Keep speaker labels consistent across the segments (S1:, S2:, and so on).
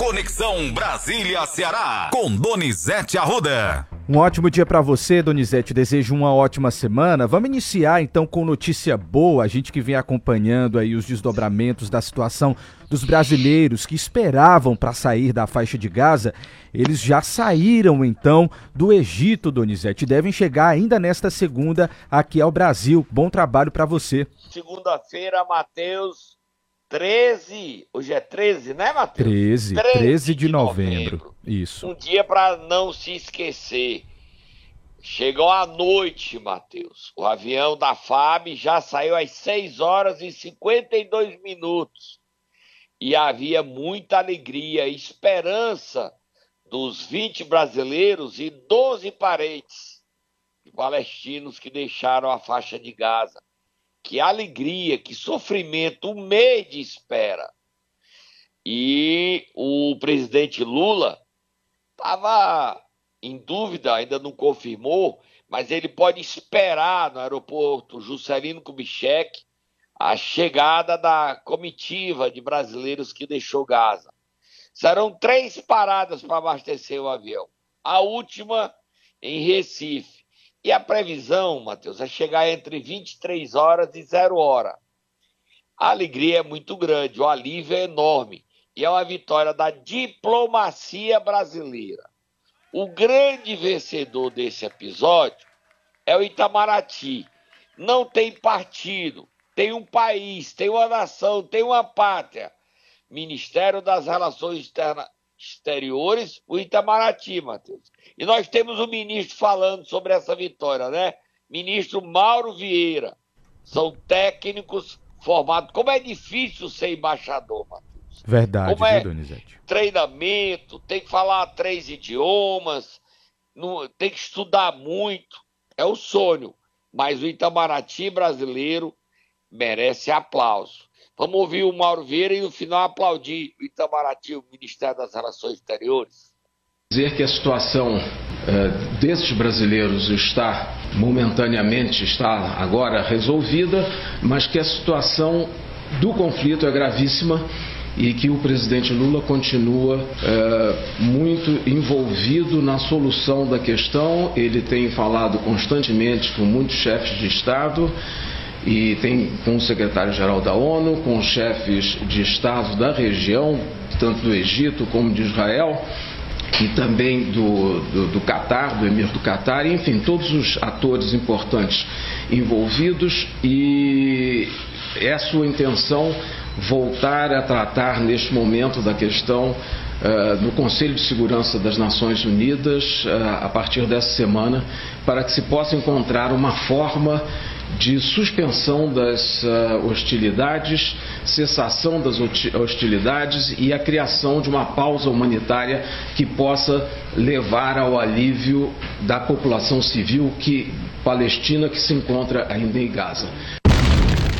S1: Conexão Brasília-Ceará, com Donizete Arruda.
S2: Um ótimo dia para você, Donizete. Desejo uma ótima semana. Vamos iniciar então com notícia boa. A gente que vem acompanhando aí os desdobramentos da situação dos brasileiros que esperavam para sair da faixa de Gaza, eles já saíram então do Egito, Donizete. Devem chegar ainda nesta segunda aqui ao Brasil. Bom trabalho para você.
S3: Segunda-feira, Matheus, 13. Hoje é 13, né, Matheus?
S2: 13, 13, 13 de, de novembro. novembro. Isso.
S3: Um dia para não se esquecer. Chegou à noite, Matheus. O avião da FAB já saiu às 6 horas e 52 minutos e havia muita alegria e esperança dos 20 brasileiros e 12 parentes palestinos que deixaram a faixa de Gaza. Que alegria, que sofrimento, um mês de espera. E o presidente Lula estava em dúvida, ainda não confirmou, mas ele pode esperar no aeroporto Juscelino Kubitschek a chegada da comitiva de brasileiros que deixou Gaza. Serão três paradas para abastecer o avião. A última em Recife. E a previsão, Matheus, é chegar entre 23 horas e 0 hora. A alegria é muito grande, o alívio é enorme. E é uma vitória da diplomacia brasileira. O grande vencedor desse episódio é o Itamaraty. Não tem partido, tem um país, tem uma nação, tem uma pátria. Ministério das Relações Externa, Exteriores, o Itamaraty, Matheus. E nós temos o um ministro falando sobre essa vitória, né? Ministro Mauro Vieira. São técnicos formados. Como é difícil ser embaixador, Matheus.
S2: Verdade,
S3: Como
S2: é viu, Donizete?
S3: Treinamento, tem que falar três idiomas, tem que estudar muito. É o sonho. Mas o Itamaraty brasileiro merece aplauso. Vamos ouvir o Mauro Vieira e no final aplaudir o Itamaraty, o Ministério das Relações Exteriores.
S4: Dizer que a situação uh, desses brasileiros está momentaneamente, está agora resolvida, mas que a situação do conflito é gravíssima e que o presidente Lula continua uh, muito envolvido na solução da questão. Ele tem falado constantemente com muitos chefes de Estado e tem com o secretário-geral da ONU, com os chefes de Estado da região, tanto do Egito como de Israel, e também do, do, do Catar, do Emir do Catar, enfim, todos os atores importantes envolvidos. E é sua intenção voltar a tratar neste momento da questão uh, no Conselho de Segurança das Nações Unidas uh, a partir dessa semana, para que se possa encontrar uma forma de suspensão das uh, hostilidades, cessação das hostilidades e a criação de uma pausa humanitária que possa levar ao alívio da população civil que, palestina que se encontra ainda em Gaza.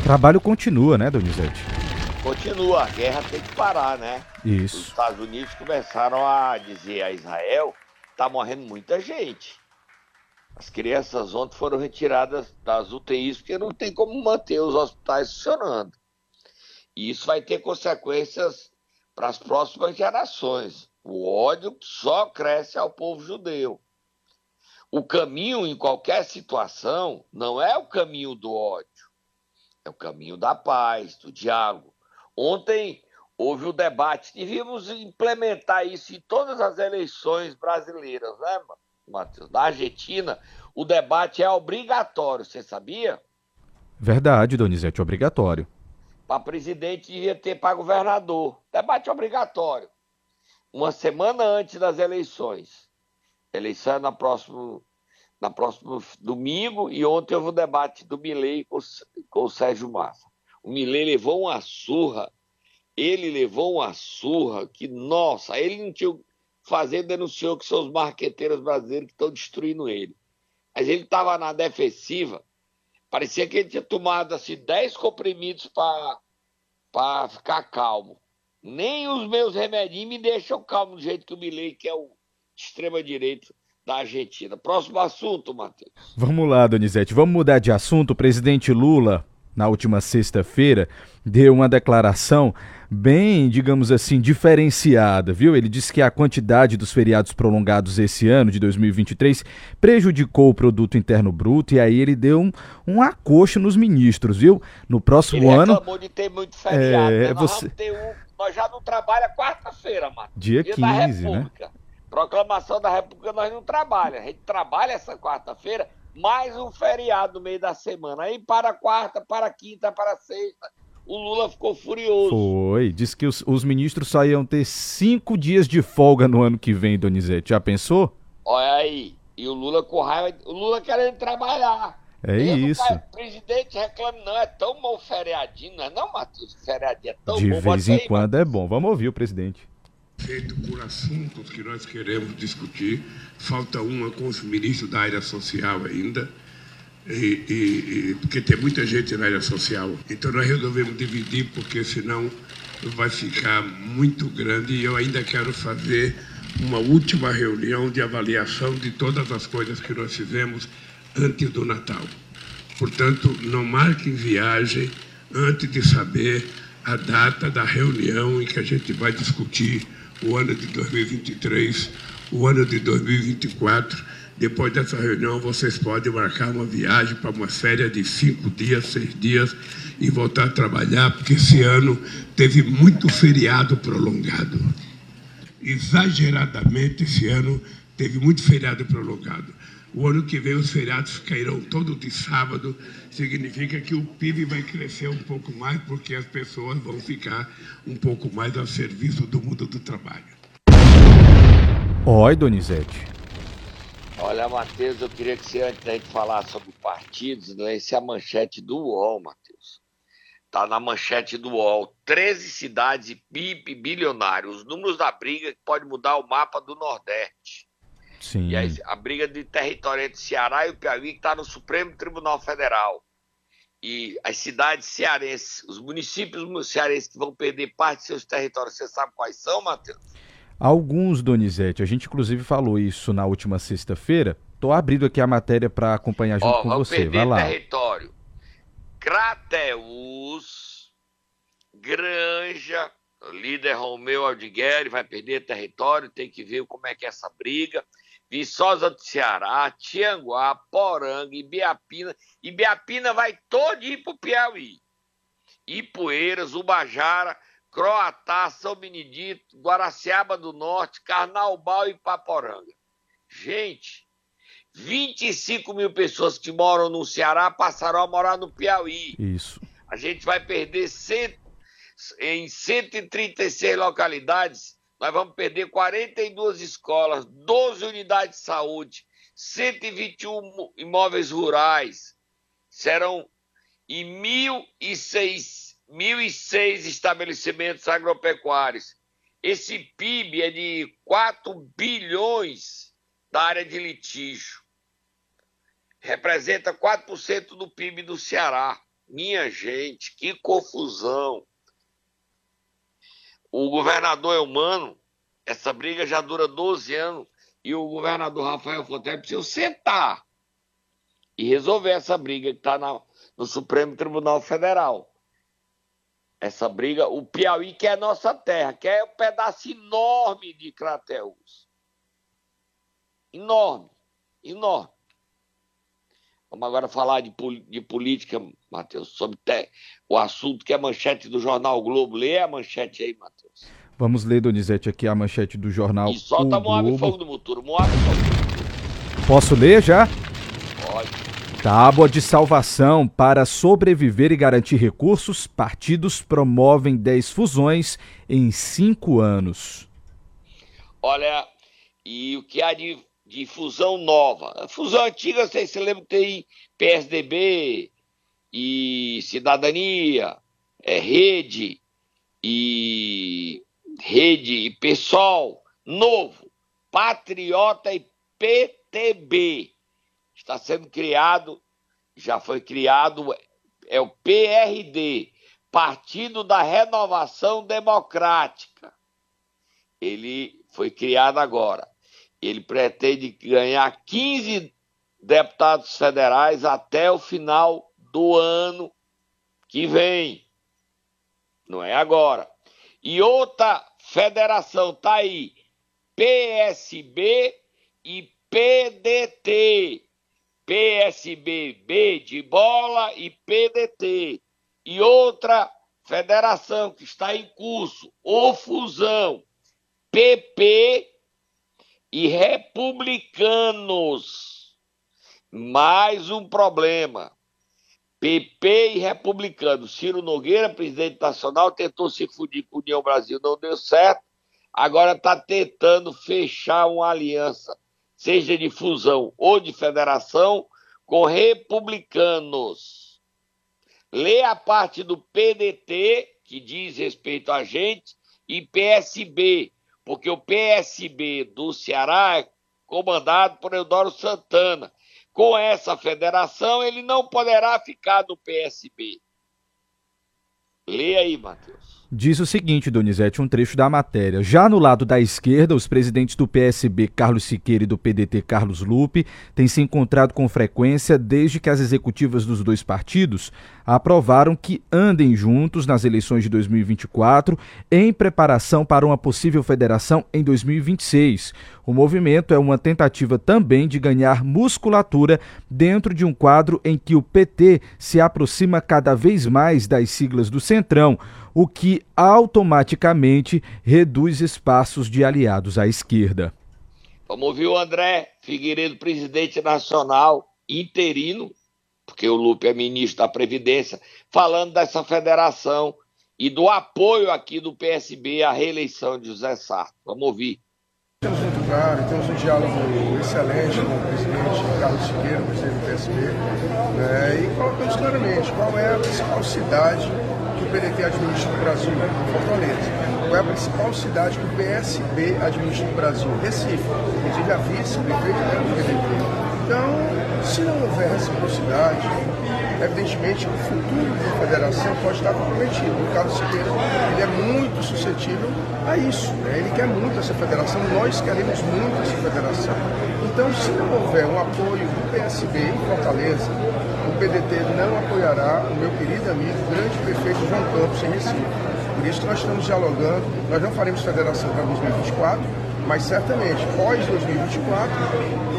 S2: O trabalho continua, né, Donizete?
S3: Continua, a guerra tem que parar, né?
S2: Isso.
S3: Os Estados Unidos começaram a dizer a Israel: está morrendo muita gente. As crianças ontem foram retiradas das UTIs porque não tem como manter os hospitais funcionando. E isso vai ter consequências para as próximas gerações. O ódio só cresce ao povo judeu. O caminho em qualquer situação não é o caminho do ódio, é o caminho da paz, do diálogo. Ontem houve o debate, devíamos implementar isso em todas as eleições brasileiras, né? Matheus. Na Argentina, o debate é obrigatório, você sabia?
S2: Verdade, Donizete, obrigatório.
S3: Para presidente devia ter para governador. Debate obrigatório. Uma semana antes das eleições. Eleição é na próximo, na próximo domingo e ontem houve o debate do Milei com, com o Sérgio Massa. O Milei levou uma surra, ele levou uma surra que, nossa, ele não tinha fazer denunciou que são os marqueteiros brasileiros que estão destruindo ele. Mas ele estava na defensiva, parecia que ele tinha tomado assim, 10 comprimidos para ficar calmo. Nem os meus remedinhos me deixam calmo do jeito que o Milei, que é o extrema-direita da Argentina. Próximo assunto, Matheus.
S2: Vamos lá, Donizete. Vamos mudar de assunto. O presidente Lula na última sexta-feira, deu uma declaração bem, digamos assim, diferenciada, viu? Ele disse que a quantidade dos feriados prolongados esse ano, de 2023, prejudicou o produto interno bruto e aí ele deu um, um acocho nos ministros, viu? No próximo
S3: ele
S2: ano...
S3: de ter muito feriado,
S2: É,
S3: né? Nós
S2: você-
S3: um... Nós já não trabalha quarta-feira, mano.
S2: Dia
S3: da
S2: 15, né?
S3: Proclamação da República nós não trabalha. A gente trabalha essa quarta-feira, mais um feriado no meio da semana. Aí para quarta, para quinta, para sexta. O Lula ficou furioso.
S2: Foi, disse que os, os ministros só iam ter cinco dias de folga no ano que vem, Donizete. Já pensou?
S3: Olha aí. E o Lula com raiva. O Lula querendo trabalhar.
S2: É
S3: não
S2: isso.
S3: O presidente reclama, não, é tão bom feriadinho, não é não, Matheus? Feriadinho é tão
S2: De
S3: bom. Bota
S2: vez em
S3: aí,
S2: quando é bom. Vamos ouvir o presidente.
S5: Feito por assuntos que nós queremos discutir. Falta uma com os ministros da área social ainda, e, e- e- porque tem muita gente na área social. Então nós resolvemos dividir, porque senão vai ficar muito grande e eu ainda quero fazer uma última reunião de avaliação de todas as coisas que nós fizemos antes do Natal. Portanto, não marquem viagem antes de saber a data da reunião em que a gente vai discutir o ano de 2023, o ano de 2024. Depois dessa reunião, vocês podem marcar uma viagem para uma férias de cinco dias, seis dias e voltar a trabalhar, porque esse ano teve muito feriado prolongado exageradamente esse ano teve muito feriado prolongado. O ano que vem os feriados cairão todos de sábado, significa que o PIB vai crescer um pouco mais, porque as pessoas vão ficar um pouco mais a serviço do mundo do trabalho.
S2: Oi, Donizete.
S3: Olha, Matheus, eu queria que você, antes da gente falar sobre partidos, lesse a manchete do UOL, Matheus. Tá na manchete do UOL. 13 cidades e PIB bilionário. Os números da briga que pode mudar o mapa do Nordeste.
S2: Sim.
S3: E aí, a briga de território entre Ceará e o Piauí, que está no Supremo Tribunal Federal. E as cidades cearenses, os municípios cearenses que vão perder parte de seus territórios, você sabe quais são, Matheus?
S2: Alguns, Donizete. A gente inclusive falou isso na última sexta-feira. Tô abrindo aqui a matéria para acompanhar junto
S3: Ó,
S2: com você. Vai lá.
S3: território. Crateus, Granja, líder Romeu Aldigueri vai perder território, tem que ver como é que é essa briga. Viçosa do Ceará, Tianguá, Poranga, Ibiapina. Ibiapina vai todo ir pro Piauí. Ipueiras, Ubajara, Croatá, São Benedito, Guaraciaba do Norte, Carnaubal e Paporanga. Gente, 25 mil pessoas que moram no Ceará passarão a morar no Piauí.
S2: Isso.
S3: A gente vai perder cento, em 136 localidades, nós vamos perder 42 escolas, 12 unidades de saúde, 121 imóveis rurais, serão e 1.006 1.006 estabelecimentos agropecuários. Esse PIB é de 4 bilhões da área de litígio. Representa 4% do PIB do Ceará. Minha gente, que confusão. O governador é humano, essa briga já dura 12 anos, e o governador Rafael Fonteles precisa sentar e resolver essa briga que está no Supremo Tribunal Federal. Essa briga, o Piauí que é nossa terra, que é um pedaço enorme de Crateus. Enorme, enorme. Vamos agora falar de, de política, Matheus, sobre o assunto que é manchete do jornal Globo. Lê a manchete aí, Matheus.
S2: Vamos ler, Donizete, aqui a manchete do jornal
S3: E solta
S2: o
S3: Moab
S2: Globo.
S3: Fogo do Muturo. Moab Fogo do Muturo.
S2: Posso ler já?
S3: Pode.
S2: Tábua de salvação para sobreviver e garantir recursos, partidos promovem 10 fusões em 5 anos.
S3: Olha, e o que há de, de fusão nova? A fusão antiga, vocês se lembram que tem PSDB e Cidadania, é, Rede e Rede e PSOL, novo, Patriota e PTB. Está sendo criado, já foi criado, é o PRD, Partido da Renovação Democrática. Ele foi criado agora. Ele pretende ganhar 15 deputados federais até o final do ano que vem. Não é agora. E outra federação tá aí, PSB e PDT. PSB B de bola e PDT. E outra federação que está em curso, ou fusão, PP e republicanos. Mais um problema. PP e republicanos. Ciro Nogueira, presidente nacional, tentou se fudir com a União Brasil, não deu certo. Agora está tentando fechar uma aliança, seja de fusão ou de federação, com republicanos. Lê a parte do PDT, que diz respeito a gente, e PSB, porque o PSB do Ceará é comandado por Eudoro Santana. Com essa federação, ele não poderá ficar no PSB. Lê aí, Matheus.
S2: Diz o seguinte, Donizete, um trecho da matéria. Já no lado da esquerda, os presidentes do PSB, Carlos Siqueira, e do PDT, Carlos Lupe, têm se encontrado com frequência desde que as executivas dos dois partidos aprovaram que andem juntos nas eleições de 2024 em preparação para uma possível federação em 2026. O movimento é uma tentativa também de ganhar musculatura dentro de um quadro em que o PT se aproxima cada vez mais das siglas do Centrão, o que automaticamente reduz espaços de aliados à esquerda.
S3: Vamos ouvir o André Figueiredo, presidente nacional interino, porque o Lupe é ministro da Previdência, falando dessa federação e do apoio aqui do PSB à reeleição de José Sarto. Vamos ouvir.
S6: Temos muito claro, temos um diálogo excelente com o presidente Carlos Siqueira, presidente do PSB, né, e colocamos claramente qual é a principal cidade que o PDT administra no Brasil, Fortaleza. Qual é a principal cidade que o PSB administra no Brasil? Recife. Inclusive a vice-prefeita do PDT. Então, se não houver reciprocidade, evidentemente o futuro da federação pode estar comprometido. O Carlos Siqueira ele é muito suscetível a isso. Né? Ele quer muito essa federação, nós queremos muito essa federação. Então, se não houver um apoio do PSB em Fortaleza, o PDT não apoiará o meu querido amigo, grande prefeito João Campos em Recife. Por isso que nós estamos dialogando, nós não faremos federação para 2024, mas certamente, pós 2024,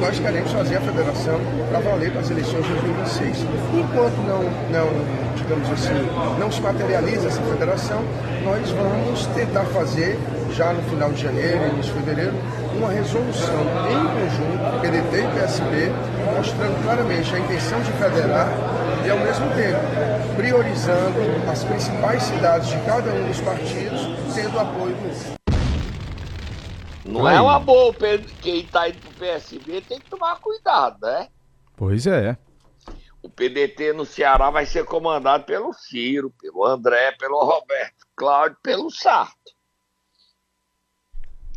S6: nós queremos fazer a federação para valer para as eleições de 2026. Enquanto não, não, digamos assim, não se materializa essa federação, nós vamos tentar fazer, já no final de janeiro, início de fevereiro, uma resolução em conjunto, PDT e PSB, mostrando claramente a intenção de federar e, ao mesmo tempo, priorizando as principais cidades de cada um dos partidos, tendo apoio do
S3: não Aí. é uma boa, quem tá indo pro PSB tem que tomar cuidado, né?
S2: Pois é.
S3: O PDT no Ceará vai ser comandado pelo Ciro, pelo André, pelo Roberto Cláudio, pelo Sarto.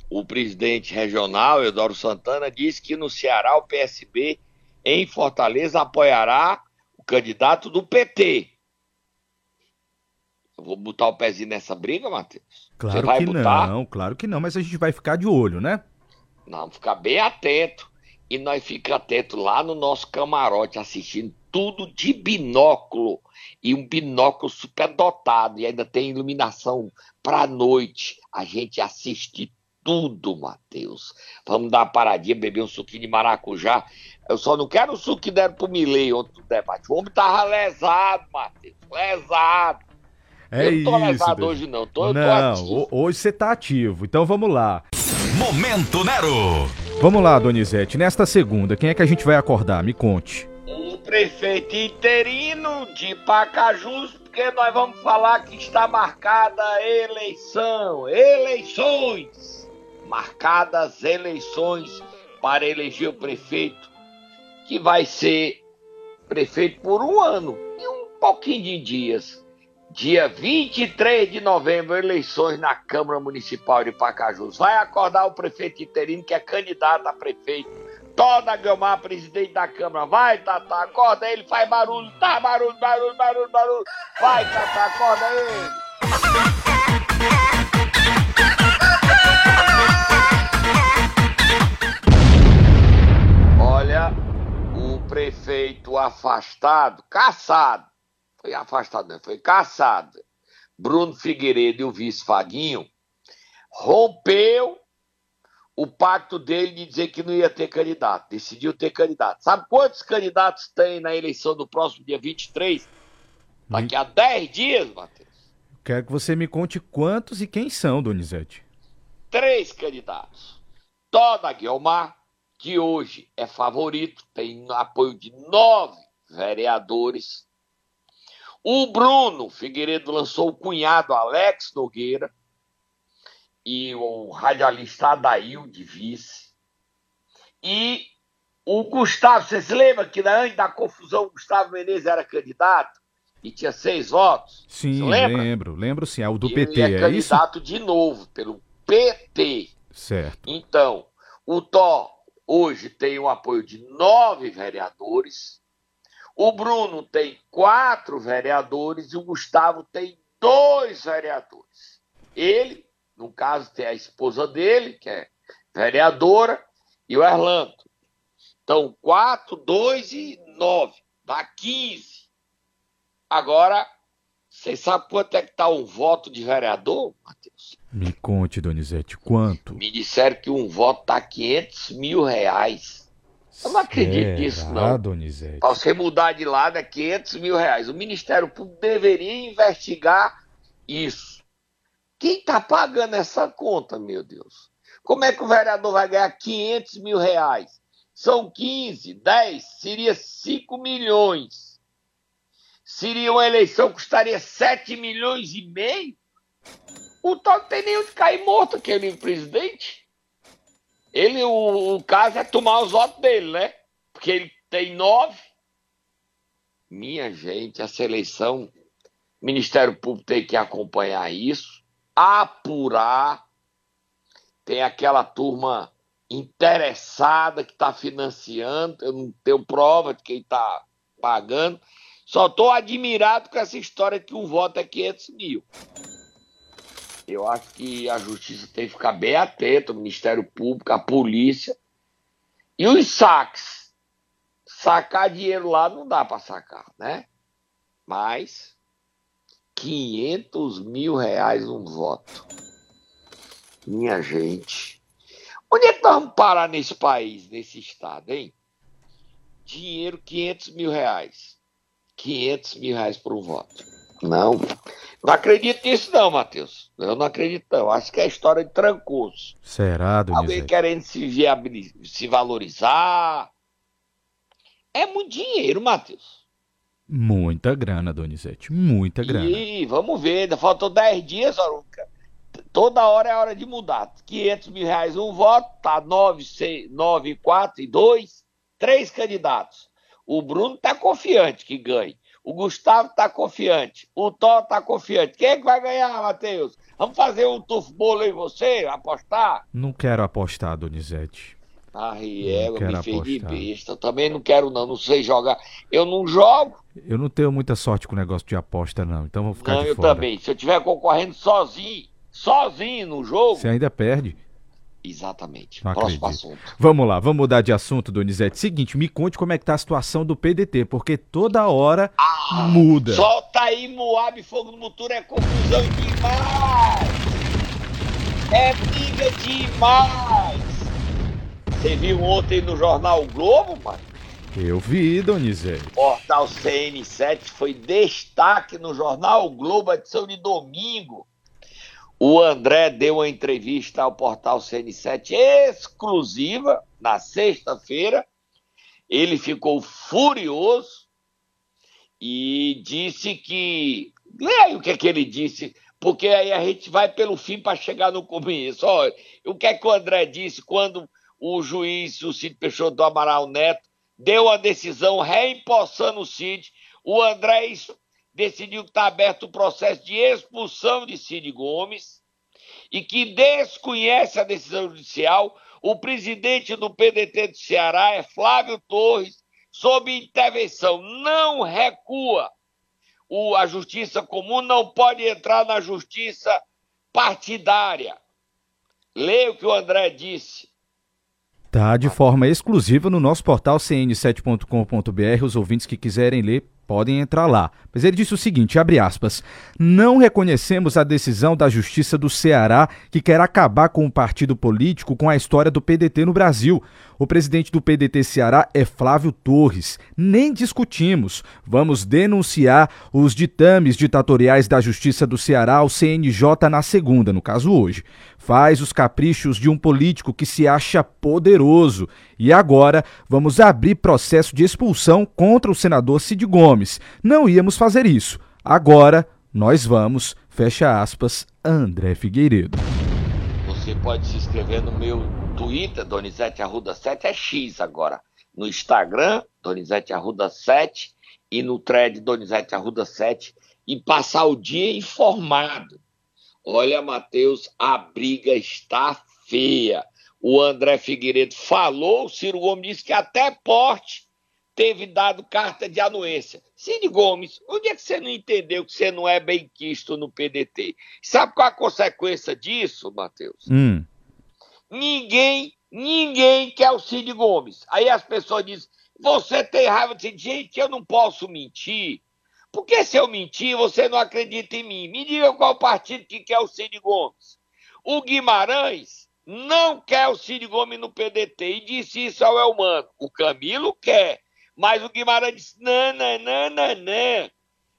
S3: O presidente regional, Eudoro Santana, disse que no Ceará o PSB em Fortaleza apoiará o candidato do PT. Eu vou botar o pezinho nessa briga, Matheus?
S2: Claro que botar? não, claro que não, mas a gente vai ficar de olho, né?
S3: Não, ficar bem atento. E nós ficamos atentos lá no nosso camarote, assistindo tudo de binóculo. E um binóculo super dotado. E ainda tem iluminação para noite. A gente assiste tudo, Matheus. Vamos dar uma paradinha, beber um suquinho de maracujá. Eu só não quero o suco que deram pro Milei ontem do debate. O homem tava lesado, Matheus. Lesado.
S2: É eu
S3: não tô
S2: lesado
S3: hoje, não. Tô,
S2: não, tô hoje você tá ativo. Então vamos lá.
S1: Momento Nero.
S2: Vamos lá, Donizete. Nesta segunda, quem é que a gente vai acordar? Me conte.
S3: O prefeito interino de Pacajus, porque nós vamos falar que está marcada a eleição. Eleições! Marcadas eleições para eleger o prefeito, que vai ser prefeito por um ano e um pouquinho de dias. Dia 23 de novembro, eleições na Câmara Municipal de Pacajus. Vai acordar o prefeito interino, que é candidato a prefeito. Toda Guilmar, presidente da Câmara. Vai, Tata, acorda ele, faz barulho. Tá, barulho, barulho, barulho, barulho. Vai, Tata, acorda ele. Olha, o prefeito afastado, caçado, foi afastado, não, foi caçado. Bruno Figueiredo e o vice Faguinho rompeu o pacto dele de dizer que não ia ter candidato, decidiu ter candidato. Sabe quantos candidatos tem na eleição do próximo dia 23? Daqui a 10 dias, Matheus.
S2: Quero que você me conte quantos e quem são, Donizete.
S3: Três candidatos. Toda Guilmar, que hoje é favorito, tem apoio de nove vereadores. O Bruno Figueiredo lançou o cunhado Alex Nogueira e o radialista Adail de vice. E o Gustavo, você se lembra que antes da confusão o Gustavo Menezes era candidato e tinha seis votos?
S2: Sim, lembro, lembro sim, é o do e PT, ele é,
S3: é candidato
S2: isso?
S3: de novo pelo PT.
S2: Certo.
S3: Então, o Tó hoje tem o apoio de nove vereadores, o Bruno tem quatro vereadores e o Gustavo tem dois vereadores. Ele, no caso, tem a esposa dele, que é vereadora, e o Erlando. Então, quatro, dois e nove. Dá 15. Agora, vocês sabem quanto é que está um voto de vereador, Matheus?
S2: Me conte, Donizete, quanto?
S3: Me disseram que um voto está 500 mil reais. Eu não acredito nisso, não.
S2: Donizete.
S3: Para você mudar de lado é 500 mil reais. O Ministério Público deveria investigar isso. Quem está pagando essa conta, meu Deus? Como é que o vereador vai ganhar 500 mil reais? São 15, 10, seria 5 milhões. Seria uma eleição que custaria 7 milhões e meio. O tal não tem nem onde cair morto aquele presidente. Ele, o, o caso é tomar os votos dele, né? Porque ele tem nove. Minha gente, essa eleição, o Ministério Público tem que acompanhar isso, apurar. Tem aquela turma interessada que está financiando, eu não tenho prova de quem está pagando. Só estou admirado com essa história que um voto é 500 mil. Eu acho que a justiça tem que ficar bem atenta, o Ministério Público, a polícia. E os saques. Sacar dinheiro lá não dá para sacar, né? Mas 500 mil reais um voto. Minha gente. Onde é que nós vamos parar nesse país, nesse estado, hein? Dinheiro, 500 mil reais. 500 mil reais por um voto. Não. Não acredito nisso, não, Matheus. Eu não acredito, não. Acho que é história de trancoso.
S2: Será, Donizete?
S3: Alguém querendo se, viabilizar, se valorizar. É muito dinheiro, Matheus.
S2: Muita grana, Donizete. Muita grana.
S3: E vamos ver, ainda faltam 10 dias, Aruca. Toda hora é hora de mudar. 500 mil reais um voto, tá 9, 6, 9 4 e 2. Três candidatos. O Bruno tá confiante que ganhe. O Gustavo está confiante. O Tó está confiante. Quem é que vai ganhar, Matheus? Vamos fazer um tufo bolo em você? Apostar?
S2: Não quero apostar, Donizete.
S3: Ah, Riego, me fez de besta. Eu também não quero, não. Não sei jogar. Eu não jogo.
S2: Eu não tenho muita sorte com o negócio de aposta, não. Então vou ficar
S3: não,
S2: de
S3: eu
S2: fora.
S3: também. Se eu estiver concorrendo sozinho, sozinho no jogo.
S2: Você ainda perde.
S3: Exatamente.
S2: Não
S3: Próximo
S2: acredito.
S3: assunto.
S2: Vamos lá, vamos mudar de assunto, Donizete. Seguinte, me conte como é que tá a situação do PDT, porque toda hora
S3: Ah,
S2: muda.
S3: Solta aí, Moab, fogo no motor é confusão demais. É briga demais. Você viu ontem no jornal o Globo, mano?
S2: Eu vi, Donizete.
S3: O portal CN7 foi destaque no jornal o Globo, edição de domingo. O André deu uma entrevista ao portal CN7 exclusiva na sexta-feira. Ele ficou furioso e disse que. Aí o que, é que ele disse, porque aí a gente vai pelo fim para chegar no começo. Olha, o que é que o André disse quando o juiz, o Cid Peixoto do Amaral Neto, deu a decisão reempossando o Cid? O André decidiu que está aberto o processo de expulsão de Cid Gomes e que desconhece a decisão judicial. O presidente do PDT do Ceará é Flávio Torres, sob intervenção, não recua. O, a justiça comum não pode entrar na justiça partidária. Leia o que o André disse.
S2: Tá de forma exclusiva no nosso portal cn7.com.br. Os ouvintes que quiserem ler, podem entrar lá. Mas ele disse o seguinte, abre aspas, não reconhecemos a decisão da Justiça do Ceará que quer acabar com o partido político com a história do PDT no Brasil. O presidente do PDT Ceará é Flávio Torres. Nem discutimos. Vamos denunciar os ditames ditatoriais da Justiça do Ceará ao CNJ na segunda, no caso hoje. Faz os caprichos de um político que se acha poderoso. E agora vamos abrir processo de expulsão contra o senador Cid Gomes. Não íamos fazer isso. Agora nós vamos, fecha aspas, André Figueiredo.
S3: Você pode se inscrever no meu Twitter, Donizete Arruda 7, é X agora. No Instagram, Donizete Arruda 7 e no thread Donizete Arruda 7 e passar o dia informado. Olha, Matheus, a briga está feia. O André Figueiredo falou, o Ciro Gomes disse que até porte teve dado carta de anuência. Cid Gomes, onde é que você não entendeu que você não é bem quisto no PDT? Sabe qual a consequência disso, Matheus?
S2: Hum.
S3: Ninguém, ninguém quer o Cid Gomes. Aí as pessoas dizem, você tem raiva de gente, eu não posso mentir. Porque se eu mentir, você não acredita em mim. Me diga qual partido que quer o Cid Gomes. O Guimarães não quer o Cid Gomes no PDT e disse isso ao Elmano. O Camilo quer. Mas o Guimarães disse: não, não, não, não, não.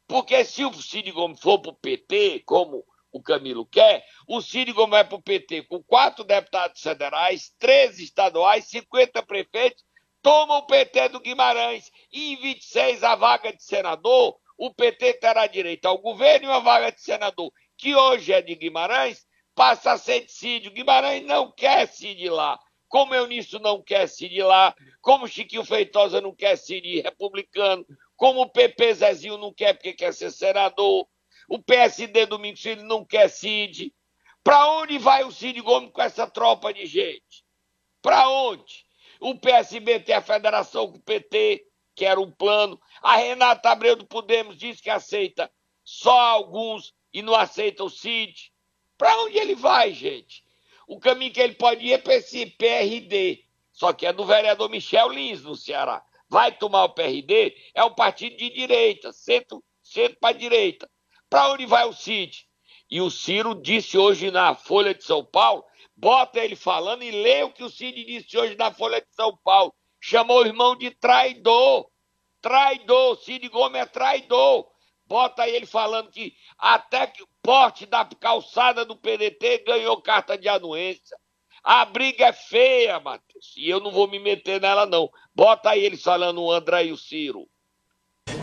S3: Porque se o Cid Gomes for para o PT, como o Camilo quer, o Cid Gomes vai para o PT com quatro deputados federais, 13 estaduais, 50 prefeitos, toma o PT do Guimarães. E em 26, a vaga de senador, o PT terá direito ao governo e uma vaga de senador, que hoje é de Guimarães, passa a ser de Cid. O Guimarães não quer Cid lá como Eunício não quer Cid lá, como Chiquinho Feitosa não quer Cid republicano, como o PP Zezinho não quer porque quer ser senador, o PSD Domingos Filho não quer Cid. Para onde vai o Cid Gomes com essa tropa de gente? Para onde? O PSB tem a federação com o PT, que era um plano. A Renata Abreu do Podemos diz que aceita só alguns e não aceita o Cid. Para onde ele vai, gente? O caminho que ele pode ir é para esse PRD, só que é do vereador Michel Lins, no Ceará. Vai tomar o PRD, é um partido de direita, centro, centro para direita. Para onde vai o Cid? E o Ciro disse hoje na Folha de São Paulo, bota ele falando e lê o que o Cid disse hoje na Folha de São Paulo. Chamou o irmão de traidor. Traidor, Cid Gomes é traidor. Bota ele falando que até que o porte da calçada do PDT ganhou carta de anuência. A briga é feia, Matheus. E eu não vou me meter nela, não. Bota aí eles falando o André e o Ciro.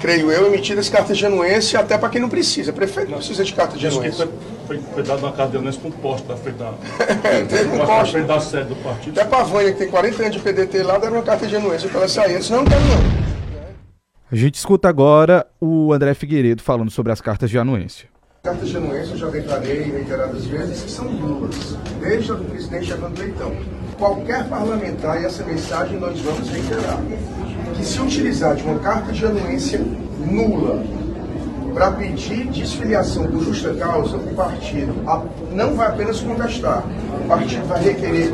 S6: Creio eu, emitidas cartas de anuência até para quem não precisa. Prefeito não precisa de carta de anuência.
S7: Foi, foi dado uma carta de anuência com poste na frente da,
S6: É, teve um poste.
S7: frente da sede do partido.
S6: Até para a Vânia, que tem 40 anos de PDT lá, deram uma carta de anuência para ela sair. Senão não quero não.
S2: A gente escuta agora o André Figueiredo falando sobre as cartas de anuência.
S6: Cartas de anuência eu já declarei reiteradas vezes que são nulas, desde a do presidente Evandro Leitão. Qualquer parlamentar, e essa mensagem nós vamos reiterar, que se utilizar de uma carta de anuência nula para pedir desfiliação por justa causa, o partido não vai apenas contestar, o partido vai requerer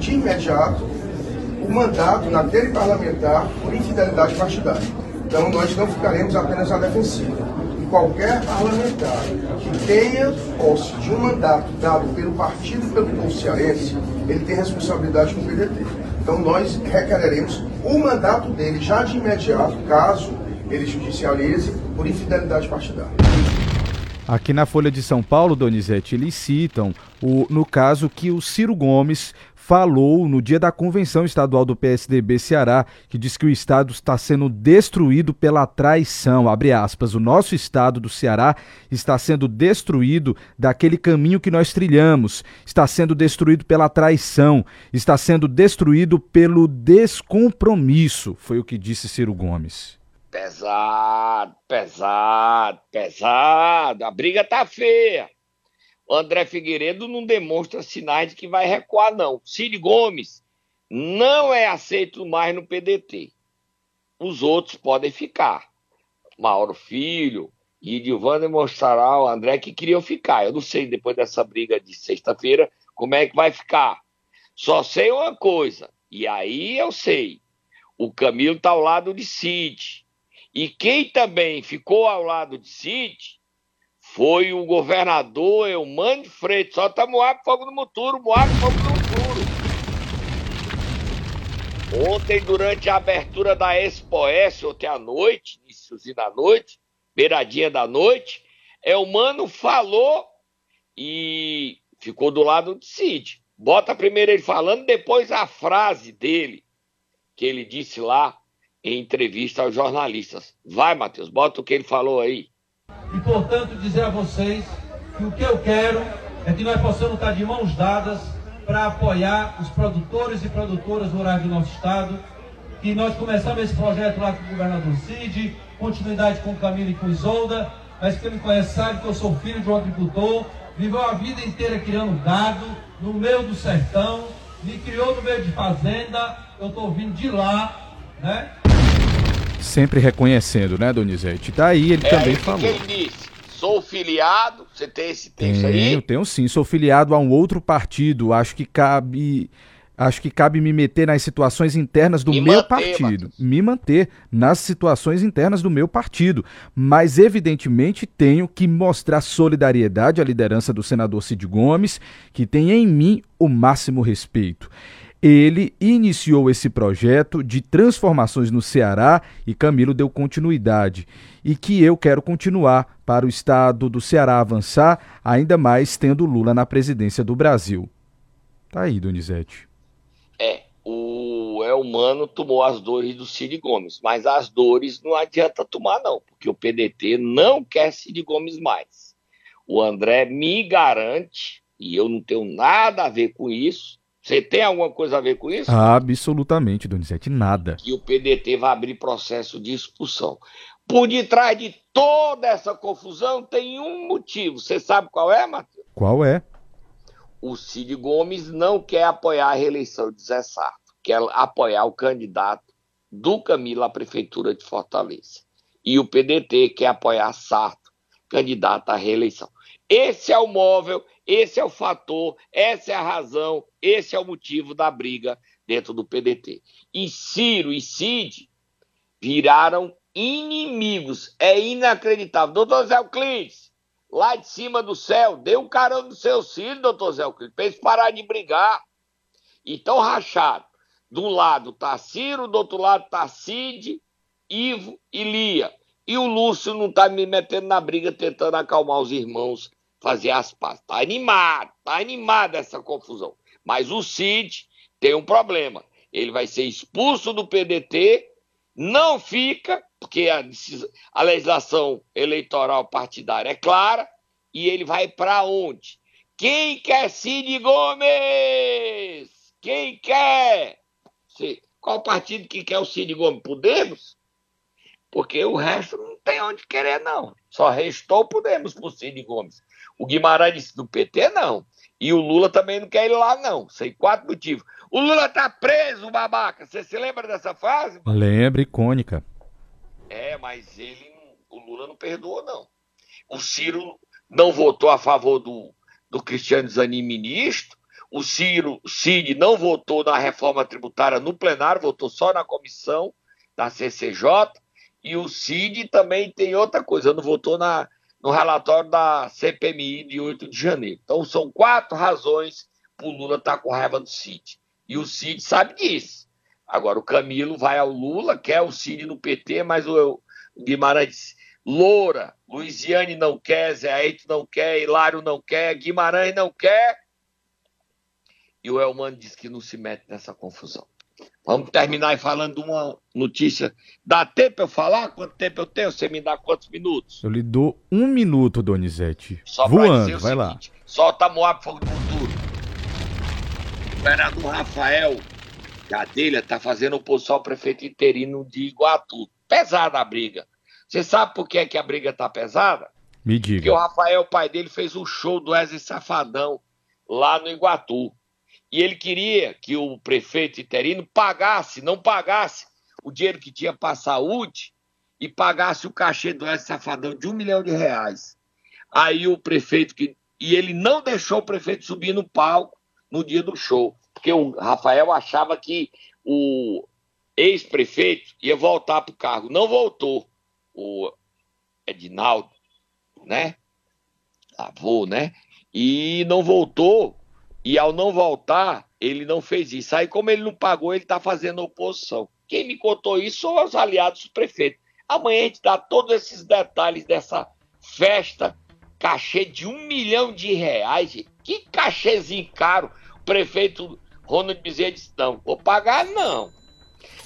S6: de imediato o mandato naquele parlamentar por infidelidade partidária. Então nós não ficaremos apenas na defensiva. Qualquer parlamentar que tenha posse de um mandato dado pelo partido pelo povo cearense, ele tem responsabilidade com o PDT. Então nós requereremos o mandato dele já de imediato, caso ele judicialize por infidelidade partidária.
S2: Aqui na Folha de São Paulo, Donizete, eles citam, o, no caso, que o Ciro Gomes falou no dia da convenção estadual do PSDB Ceará, que diz que o estado está sendo destruído pela traição. Abre aspas, o nosso estado do Ceará está sendo destruído daquele caminho que nós trilhamos, está sendo destruído pela traição, está sendo destruído pelo descompromisso, foi o que disse Ciro Gomes.
S3: Pesado, pesado, pesado. A briga tá feia. O André Figueiredo não demonstra sinais de que vai recuar, não. Cid Gomes não é aceito mais no PDT. Os outros podem ficar. Mauro Filho e Dilvan demonstrará ao André que queriam ficar. Eu não sei, depois dessa briga de sexta-feira, como é que vai ficar. Só sei uma coisa, e aí eu sei. O Camilo está ao lado de Cid. E quem também ficou ao lado de Cid foi o governador Eumano de Freitas. Só tá Moab Fogo no Muturo, Moab Fogo no Muturo. Ontem, durante a abertura da Expoes, ontem à noite, iníciozinho da noite, beiradinha da noite, Elmano falou e ficou do lado de Cid. Bota primeiro ele falando, depois a frase dele, que ele disse lá em entrevista aos jornalistas. Vai, Matheus, bota o que ele falou aí.
S8: E, portanto, dizer a vocês que o que eu quero é que nós possamos estar de mãos dadas para apoiar os produtores e produtoras rurais do nosso estado. Que nós começamos esse projeto lá com o governador Cid, continuidade com o Camilo e com Isolda, mas quem me conhece sabe que eu sou filho de um agricultor, viveu a vida inteira criando gado, no meio do sertão, me criou no meio de fazenda, eu estou vindo de lá, né?
S2: Sempre reconhecendo, né, Donizete? Daí ele
S3: É
S2: também falou.
S3: que ele disse. Sou filiado, você tem esse isso
S2: Tenho,
S3: aí?
S2: tenho sim. Sou filiado a um outro partido. Acho que cabe. Acho que cabe me meter nas situações internas do
S3: Me
S2: meu
S3: manter,
S2: partido.
S3: Matheus.
S2: Me manter nas situações internas do meu partido. Mas, evidentemente, tenho que mostrar solidariedade à liderança do senador Cid Gomes, que tem em mim o máximo respeito. Ele iniciou esse projeto de transformações no Ceará e Camilo deu continuidade. E que eu quero continuar para o estado do Ceará avançar, ainda mais tendo Lula na presidência do Brasil. Tá aí, Donizete.
S3: É, o Elmano tomou as dores do Cid Gomes, mas as dores não adianta tomar não, porque o PDT não quer Cid Gomes mais. O André me garante, e eu não tenho nada a ver com isso, você tem alguma coisa a ver com isso?
S2: Absolutamente, Donizete, nada.
S3: Que o PDT vai abrir processo de expulsão. Por detrás de toda essa confusão tem um motivo, você sabe qual é, Matheus?
S2: Qual é?
S3: o Cid Gomes não quer apoiar a reeleição de Zé Sarto, quer apoiar o candidato do Camilo à Prefeitura de Fortaleza. E o PDT quer apoiar Sarto, candidato à reeleição. Esse é o móvel, esse é o fator, essa é a razão, esse é o motivo da briga dentro do PDT. E Ciro e Cid viraram inimigos. É inacreditável. Doutor Zé Euclides, lá de cima do céu, dê um carão no seu Ciro, doutor Zé Euclides, pra eles parar de brigar. E tão rachado. Um lado tá Ciro, do outro lado tá Cid, Ivo e Lia. E o Lúcio não tá me metendo na briga, tentando acalmar os irmãos, fazer as pazes. Tá animado, tá animada essa confusão. Mas o Cid tem um problema. Ele vai ser expulso do PDT, não fica, porque a, a legislação eleitoral partidária é clara, e ele vai para onde? Quem quer Cid Gomes? Quem quer? Qual partido que quer o Cid Gomes? Podemos? Porque o resto não tem onde querer, não. Só restou Podemos pro Cid Gomes. O Guimarães do PT, não. E o Lula também não quer ir lá, não. Sei quatro motivos. O Lula tá preso, babaca. Você se lembra dessa frase?
S2: Lembra, icônica.
S3: É, mas ele, o Lula não perdoou, não. O Ciro não votou a favor do, do Cristiano Zanin ministro. O Ciro, Cid não votou na reforma tributária no plenário, votou só na comissão da CCJ. E o Cid também tem outra coisa, não votou na, no relatório da CPMI de 8 de janeiro. Então são quatro razões para o Lula estar com raiva do Cid. E o Cid sabe disso. Agora o Camilo vai ao Lula, quer o Cid no PT, mas o Guimarães Loura, Luiziane não quer, Zé Aito não quer, Hilário não quer, Guimarães não quer. E o Elmano diz que não se mete nessa confusão. Vamos terminar falando de uma notícia. Dá tempo eu falar? Quanto tempo eu tenho? Você me dá quantos minutos?
S2: Eu lhe dou um minuto, Donizete.
S3: Só
S2: Voando,
S3: o
S2: vai lá.
S3: seguinte, Solta Moab Fogo do Futuro. O vereador Rafael Gadelha tá fazendo oposição ao prefeito interino de Iguatu. Pesada a briga. Você sabe por que, é que a briga tá pesada?
S2: Me
S3: Porque o
S2: diga.
S3: Rafael, pai dele, fez um show do Wesley Safadão lá no Iguatu. E ele queria que o prefeito interino pagasse, não pagasse o dinheiro que tinha para a saúde e pagasse o cachê do Wesley Safadão de um milhão de reais. Aí o prefeito que. E ele não deixou o prefeito subir no palco no dia do show. Porque o Rafael achava que o ex-prefeito ia voltar para o cargo. Não voltou. o Edinaldo, né? Avô, né? E não voltou. E ao não voltar, ele não fez isso. Aí, como ele não pagou, ele está fazendo oposição. Quem me contou isso são os aliados do prefeito. Amanhã a gente dá todos esses detalhes dessa festa, cachê de um milhão de reais. Gente. Que cachêzinho caro. O prefeito Ronald Bezerra disse: não, vou pagar não.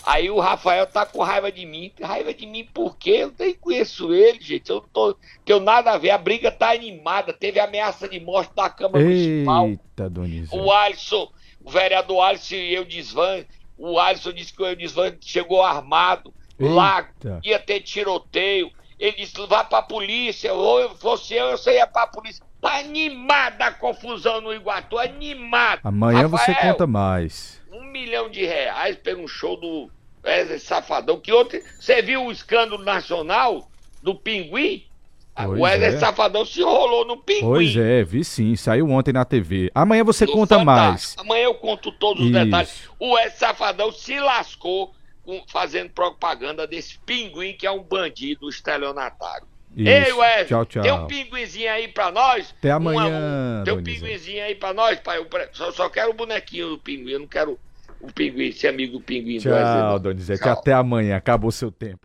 S3: Aí o Rafael tá com raiva de mim. Raiva de mim por quê? Eu nem conheço ele, gente. Eu não tô, tenho nada a ver. A briga tá animada. Teve ameaça de morte da Câmara Municipal.
S2: Eita, Donizete.
S3: O Alisson, o vereador Alisson e eu desvan. O Alisson disse que o Eudisvan chegou armado.
S2: Eita.
S3: Lá ia ter tiroteio. Ele disse: vá pra polícia. Ou eu fosse eu, eu ia pra polícia. Tá animada a confusão no Iguatu, animada.
S2: Amanhã você
S3: Rafael,
S2: conta mais.
S3: Um milhão de reais pelo um show do Wesley Safadão. Que ontem. Você viu o escândalo nacional do Pinguim?
S2: Pois
S3: o Wesley
S2: é.
S3: Safadão se enrolou no Pinguim.
S2: Pois é, vi sim, saiu ontem na TV. Amanhã você
S3: No
S2: conta mais.
S3: Fantástico. Amanhã eu conto todos os
S2: Isso.
S3: detalhes. O Wesley Safadão se lascou fazendo propaganda desse pinguim que é um bandido estelionatário.
S2: Isso.
S3: Ei, Wesley,
S2: Tchau, tchau.
S3: tem um pinguinzinho aí pra nós?
S2: Até amanhã,
S3: um- tem um pinguinzinho aí pra nós, pai? Eu só, só quero o bonequinho do pinguim, eu não quero o pinguim, ser amigo do pinguim do Wesley.
S2: Tchau. Donizete.
S3: Tchau.
S2: Até amanhã. Acabou seu tempo.